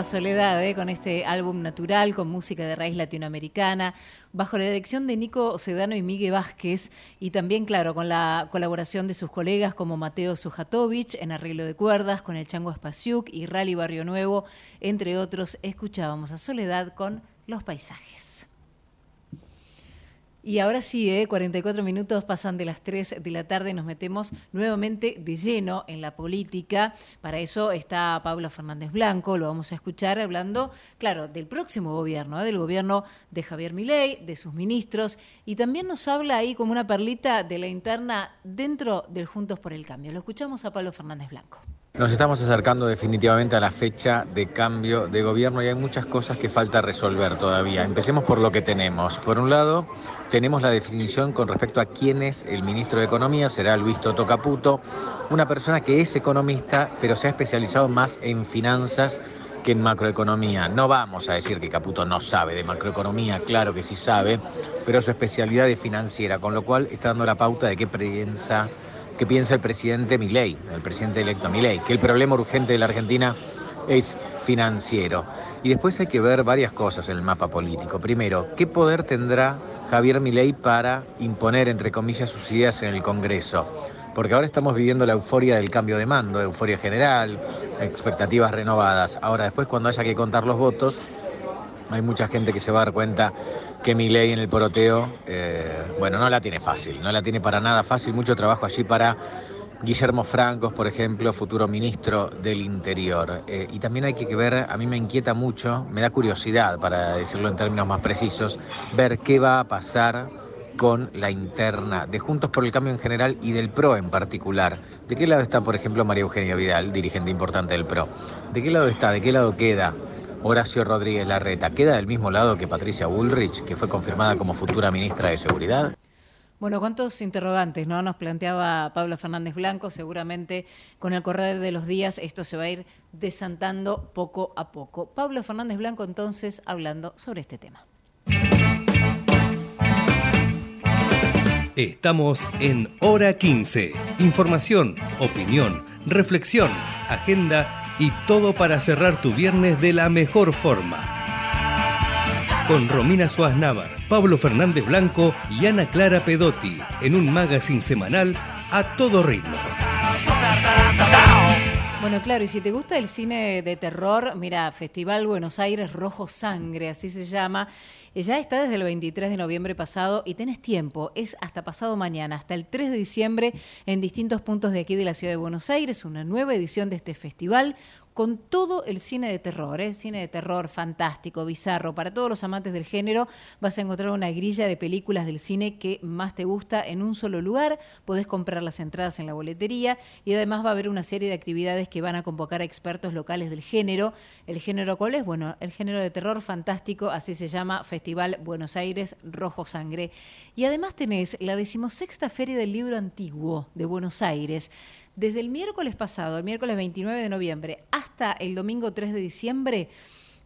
Soledad, ¿eh? con este álbum natural, con música de raíz latinoamericana, bajo la dirección de Nico Sedano y Miguel Vázquez, y también, claro, con la colaboración de sus colegas como Mateo Sujatovich en arreglo de cuerdas, con el Chango Espasiuk y Rally Barrio Nuevo, entre otros, escuchábamos a Soledad con Los Paisajes. Y ahora sí, ¿eh? 44 minutos pasan de las 3 de la tarde, nos metemos nuevamente de lleno en la política. Para eso está Pablo Fernández Blanco, lo vamos a escuchar hablando, claro, del próximo gobierno, ¿eh? del gobierno de Javier Milei, de sus ministros, y también nos habla ahí como una perlita de la interna dentro del Juntos por el Cambio. Lo escuchamos a Pablo Fernández Blanco. Nos estamos acercando definitivamente a la fecha de cambio de gobierno y hay muchas cosas que falta resolver todavía. Empecemos por lo que tenemos. Por un lado, tenemos la definición con respecto a quién es el ministro de Economía, será Luis Toto Caputo, una persona que es economista, pero se ha especializado más en finanzas que en macroeconomía. No vamos a decir que Caputo no sabe de macroeconomía, claro que sí sabe, pero su especialidad es financiera, con lo cual está dando la pauta de qué piensa el presidente Milei, el presidente electo Milei, que el problema urgente de la Argentina es financiero. Y después hay que ver varias cosas en el mapa político. Primero, ¿qué poder tendrá Javier Milei para imponer, entre comillas, sus ideas en el Congreso? Porque ahora estamos viviendo la euforia del cambio de mando, euforia general, expectativas renovadas. Ahora, después, cuando haya que contar los votos, hay mucha gente que se va a dar cuenta que mi ley en el poroteo, eh, bueno, no la tiene fácil, no la tiene para nada fácil, mucho trabajo allí para Guillermo Francos, por ejemplo, futuro ministro del Interior. Eh, y también hay que ver, a mí me inquieta mucho, me da curiosidad, para decirlo en términos más precisos, ver qué va a pasar con la interna de Juntos por el Cambio en general y del PRO en particular. ¿De qué lado está, por ejemplo, María Eugenia Vidal, dirigente importante del PRO? ¿De qué lado está? ¿De qué lado queda Horacio Rodríguez Larreta, ¿queda del mismo lado que Patricia Bullrich, que fue confirmada como futura ministra de Seguridad? Bueno, cuántos interrogantes, ¿no? Nos planteaba Pablo Fernández Blanco, seguramente con el correr de los días esto se va a ir desantando poco a poco. Pablo Fernández Blanco entonces hablando sobre este tema. Estamos en Hora 15. Información, opinión, reflexión, agenda y todo para cerrar tu viernes de la mejor forma. Con Romina Suárez Navar, Pablo Fernández Blanco y Ana Clara Pedotti en un magazine semanal a todo ritmo. Bueno, claro, y si te gusta el cine de terror, mira, Festival Buenos Aires Rojo Sangre, así se llama. Ya está desde el 23 de noviembre pasado y tenés tiempo, es hasta pasado mañana, hasta el 3 de diciembre en distintos puntos de aquí de la ciudad de Buenos Aires, una nueva edición de este festival con todo el cine de terror, ¿eh? cine de terror fantástico, bizarro. Para todos los amantes del género vas a encontrar una grilla de películas del cine que más te gusta en un solo lugar. Podés comprar las entradas en la boletería y además va a haber una serie de actividades que van a convocar a expertos locales del género. ¿El género cuál es? Bueno, el género de terror fantástico, así se llama Festival Buenos Aires Rojo Sangre. Y además tenés la decimosexta Feria del Libro Antiguo de Buenos Aires. Desde el miércoles pasado, el miércoles 29 de noviembre, hasta el domingo 3 de diciembre,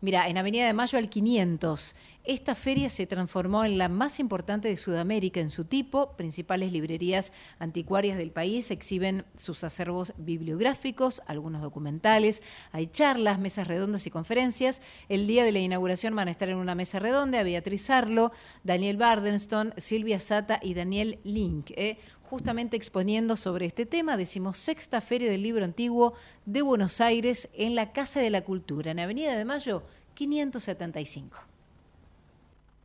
mira, en Avenida de Mayo al 500, esta feria se transformó en la más importante de Sudamérica en su tipo. Principales librerías anticuarias del país exhiben sus acervos bibliográficos, algunos documentales, hay charlas, mesas redondas y conferencias. El día de la inauguración van a estar en una mesa redonda Beatriz Arlo, Daniel Bardenstone, Silvia Sata y Daniel Link. ¿eh? justamente exponiendo sobre este tema, decimos sexta Feria del Libro Antiguo de Buenos Aires en la Casa de la Cultura, en Avenida de Mayo 575.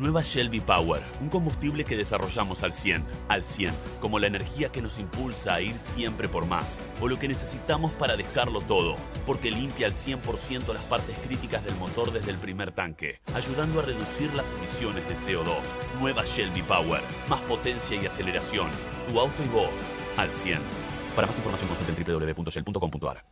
Nueva Shelby Power, un combustible que desarrollamos al 100, al 100, como la energía que nos impulsa a ir siempre por más, o lo que necesitamos para dejarlo todo, porque limpia al 100% las partes críticas del motor desde el primer tanque, ayudando a reducir las emisiones de CO2. Nueva Shelby Power, más potencia y aceleración, tu auto y vos, al 100. Para más información consulte www.shell.com.ar.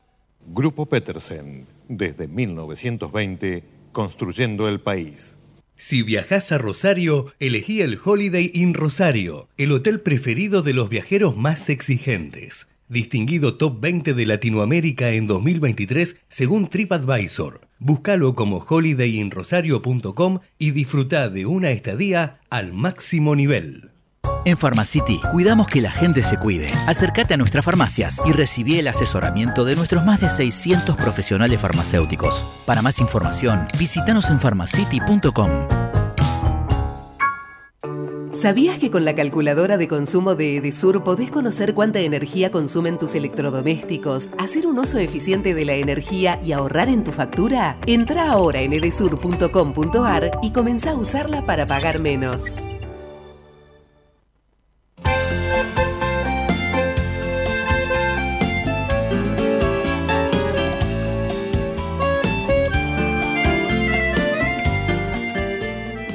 Grupo Petersen, desde 1920, construyendo el país. Si viajas a Rosario, elegí el Holiday Inn Rosario, el hotel preferido de los viajeros más exigentes. Distinguido Top 20 de Latinoamérica en 2023 según TripAdvisor. Búscalo como holidayinrosario.com y disfruta de una estadía al máximo nivel. En Pharmacity cuidamos que la gente se cuide. Acércate a nuestras farmacias y recibí el asesoramiento de nuestros más de 600 profesionales farmacéuticos. Para más información, visítanos en pharmacity.com. ¿Sabías que con la calculadora de consumo de Edesur podés conocer cuánta energía consumen tus electrodomésticos, hacer un uso eficiente de la energía y ahorrar en tu factura? Entra ahora en edesur.com.ar y comenzá a usarla para pagar menos.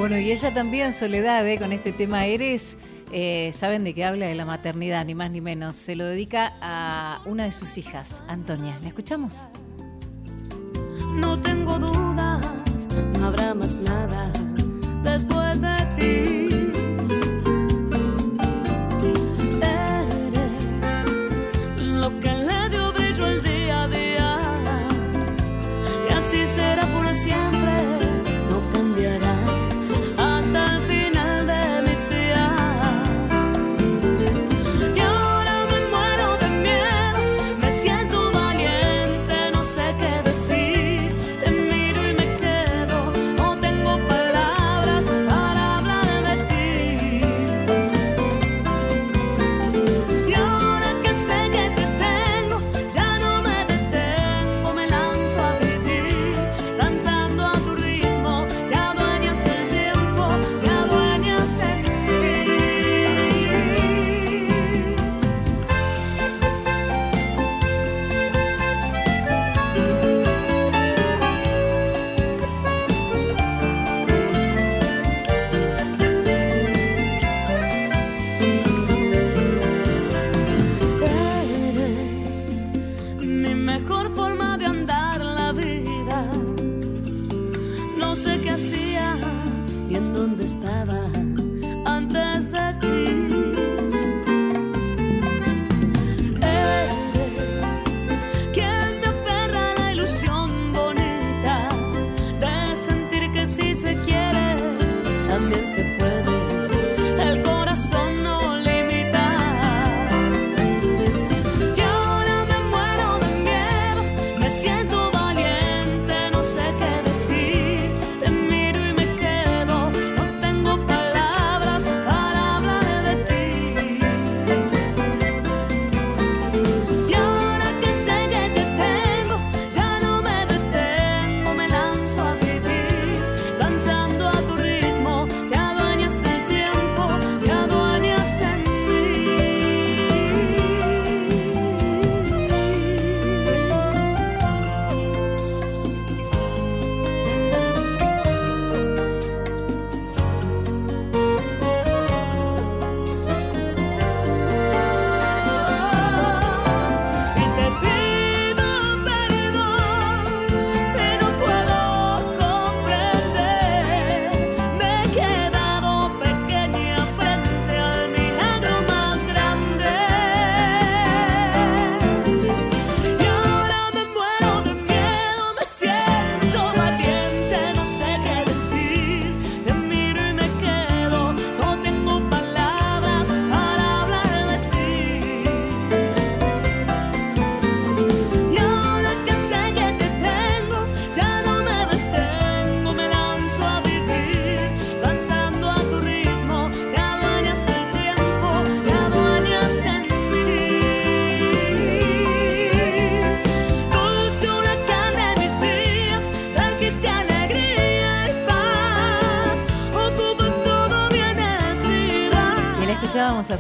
Bueno, y ella también, Soledad, ¿eh? con este tema Eres, eh, saben de qué habla de la maternidad, ni más ni menos. Se lo dedica a una de sus hijas, Antonia. ¿La escuchamos? No tengo dudas, no habrá más nada después de ti.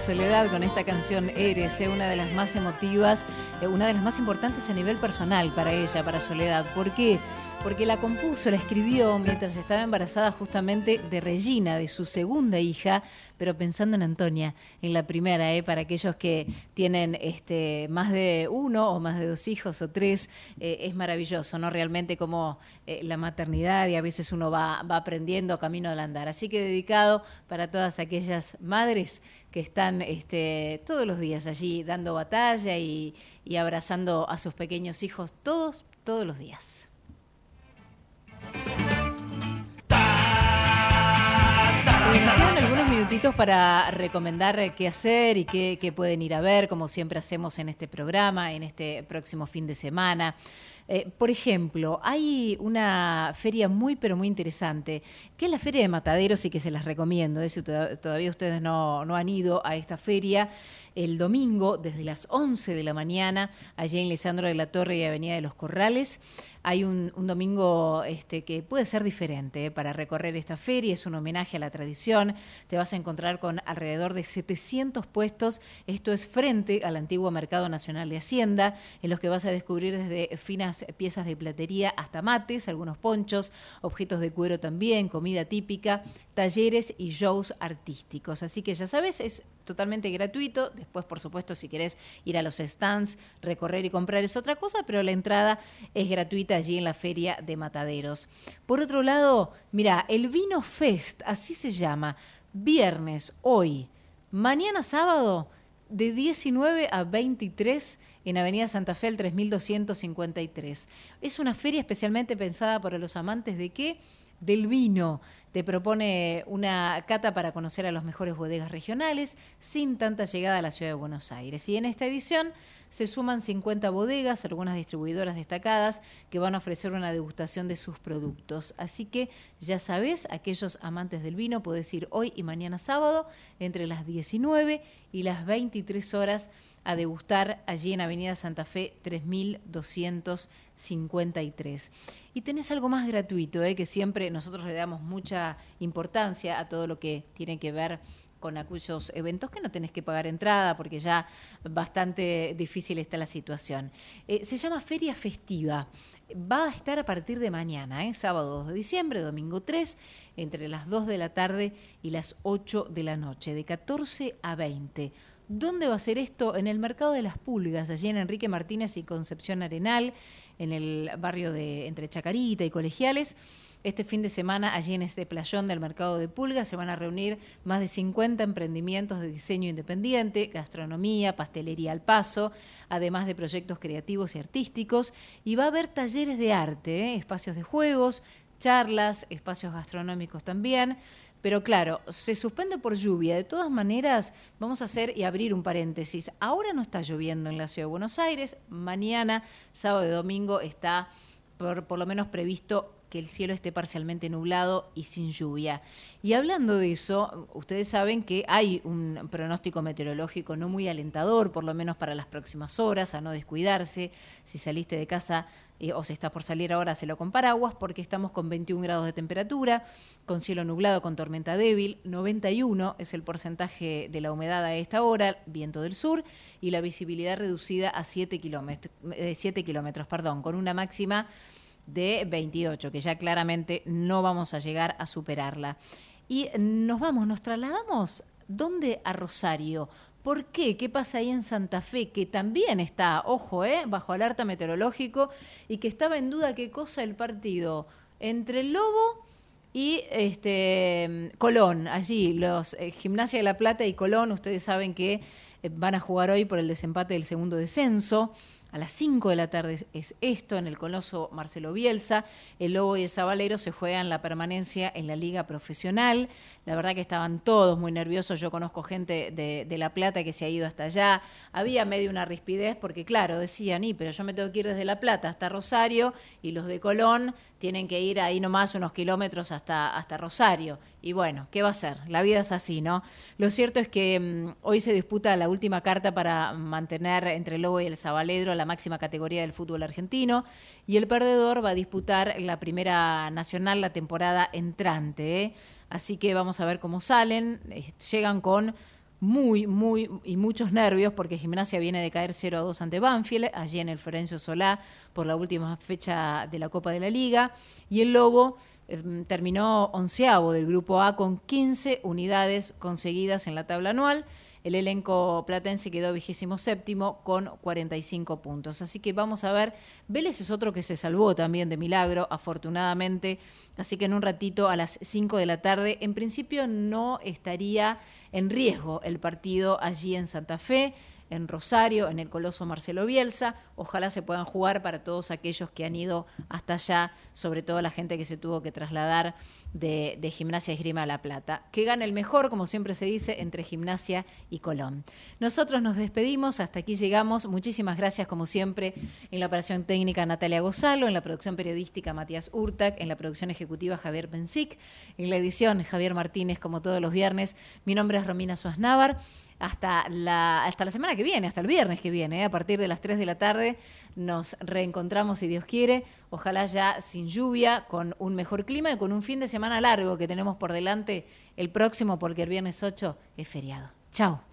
Soledad con esta canción Eres, eh, una de las más emotivas, eh, una de las más importantes a nivel personal para ella, para Soledad. ¿Por qué? Porque la compuso, la escribió mientras estaba embarazada justamente de Regina, de su segunda hija, pero pensando en Antonia, en la primera, eh, para aquellos que tienen este, más de uno o más de dos hijos o tres, eh, es maravilloso, ¿no? Realmente como eh, la maternidad y a veces uno va, va aprendiendo camino al andar. Así que dedicado para todas aquellas madres que están este, todos los días allí dando batalla y, y abrazando a sus pequeños hijos todos, todos los días. Algunos minutitos para recomendar qué hacer y qué pueden ir a ver, como siempre hacemos en este programa, en este próximo fin de semana. Eh, por ejemplo, hay una feria muy, pero muy interesante, que es la Feria de Mataderos y que se las recomiendo. ¿eh? Si todavía ustedes no, no han ido a esta feria, el domingo, desde las 11 de la mañana, allí en Lisandro de la Torre y Avenida de los Corrales, hay un, domingo este, que puede ser diferente ¿eh? para recorrer esta feria, es un homenaje a la tradición, te vas a encontrar con alrededor de 700 puestos, esto es frente al antiguo Mercado Nacional de Hacienda, en los que vas a descubrir desde finas piezas de platería hasta mates, algunos ponchos, objetos de cuero también, comida típica, talleres y shows artísticos. Así que ya sabes, es totalmente gratuito. Después, por supuesto, si querés ir a los stands, recorrer y comprar es otra cosa, pero la entrada es gratuita allí en la Feria de Mataderos. Por otro lado, mira, el Vino Fest, así se llama, viernes, hoy, mañana sábado, de 19 a 23 en Avenida Santa Fe, el 3253. Es una feria especialmente pensada para los amantes de qué? Del vino te propone una cata para conocer a los mejores bodegas regionales sin tanta llegada a la ciudad de Buenos Aires. Y en esta edición se suman 50 bodegas, algunas distribuidoras destacadas, que van a ofrecer una degustación de sus productos. Así que ya sabes, aquellos amantes del vino, puedes ir hoy y mañana sábado entre las 19 y las 23 horas a degustar allí en Avenida Santa Fe 3253. Y tenés algo más gratuito, ¿eh? que siempre nosotros le damos mucha importancia a todo lo que tiene que ver con aquellos eventos que no tenés que pagar entrada porque ya bastante difícil está la situación. Eh, se llama Feria Festiva. Va a estar a partir de mañana, ¿eh? sábado 2 de diciembre, domingo 3, entre las 2 de la tarde y las 8 de la noche, de 14 a 20 ¿Dónde va a ser esto? En el Mercado de las Pulgas, allí en Enrique Martínez y Concepción Arenal, en el barrio de entre Chacarita y Colegiales. Este fin de semana, allí en este playón del Mercado de Pulgas, se van a reunir más de 50 emprendimientos de diseño independiente, gastronomía, pastelería al paso, además de proyectos creativos y artísticos. Y va a haber talleres de arte, ¿eh? espacios de juegos, charlas, espacios gastronómicos también. Pero claro, se suspende por lluvia. De todas maneras, vamos a hacer y abrir un paréntesis. Ahora no está lloviendo en la ciudad de Buenos Aires. Mañana, sábado y domingo, está por, por lo menos previsto que el cielo esté parcialmente nublado y sin lluvia. Y hablando de eso, ustedes saben que hay un pronóstico meteorológico no muy alentador, por lo menos para las próximas horas, a no descuidarse. Si saliste de casa eh, o si está por salir ahora, se lo con paraguas, porque estamos con 21 grados de temperatura, con cielo nublado, con tormenta débil, 91 es el porcentaje de la humedad a esta hora, viento del sur, y la visibilidad reducida a 7 kilómetros, 7 eh, kilómetros, perdón, con una máxima de 28, que ya claramente no vamos a llegar a superarla. Y nos vamos, nos trasladamos, ¿dónde? A Rosario. ¿Por qué? ¿Qué pasa ahí en Santa Fe? Que también está, ojo, ¿eh? bajo alerta meteorológico y que estaba en duda qué cosa el partido entre el Lobo y este Colón, allí, los eh, Gimnasia de la Plata y Colón, ustedes saben que eh, van a jugar hoy por el desempate del segundo descenso. A las 5 de la tarde es esto en el Coloso Marcelo Bielsa. El Lobo y el Sabalero se juegan la permanencia en la liga profesional. La verdad que estaban todos muy nerviosos. Yo conozco gente de, La Plata que se ha ido hasta allá. Había medio una rispidez porque, claro, decían, y pero yo me tengo que ir desde La Plata hasta Rosario y los de Colón tienen que ir ahí nomás unos kilómetros hasta, hasta Rosario. Y bueno, ¿qué va a ser? La vida es así, ¿no? Lo cierto es que mm, hoy se disputa la última carta para mantener entre el Lobo y el Sabaledro la máxima categoría del fútbol argentino y el perdedor va a disputar la primera nacional la temporada entrante. ¿eh? Así que vamos a ver cómo salen. Llegan con muy, muy y muchos nervios porque Gimnasia viene de caer 0 a 2 ante Banfield, allí en el Florencio Solá por la última fecha de la Copa de la Liga. Y el Lobo Em, terminó onceavo del grupo A con 15 unidades conseguidas en la tabla anual. El elenco platense quedó vigésimo séptimo con 45 puntos. Así que vamos a ver. Vélez es otro que se salvó también de milagro, afortunadamente. Así que en un ratito a las 5 de la tarde, en principio no estaría en riesgo el partido allí en Santa Fe en Rosario, en el Coloso Marcelo Bielsa. Ojalá se puedan jugar para todos aquellos que han ido hasta allá, sobre todo la gente que se tuvo que trasladar de, de Gimnasia Esgrima a La Plata. Que gane el mejor, como siempre se dice, entre Gimnasia y Colón. Nosotros nos despedimos, hasta aquí llegamos. Muchísimas gracias, como siempre, en la operación técnica Natalia Gozalo, en la producción periodística Matías Urtac, en la producción ejecutiva Javier Benzic, en la edición Javier Martínez, como todos los viernes. Mi nombre es Romina Suaznávar hasta la, hasta la semana que viene, hasta el viernes que viene, ¿eh? a partir de las 3 de la tarde nos reencontramos si Dios quiere, ojalá ya sin lluvia, con un mejor clima y con un fin de semana largo que tenemos por delante el próximo porque el viernes 8 es feriado. Chao.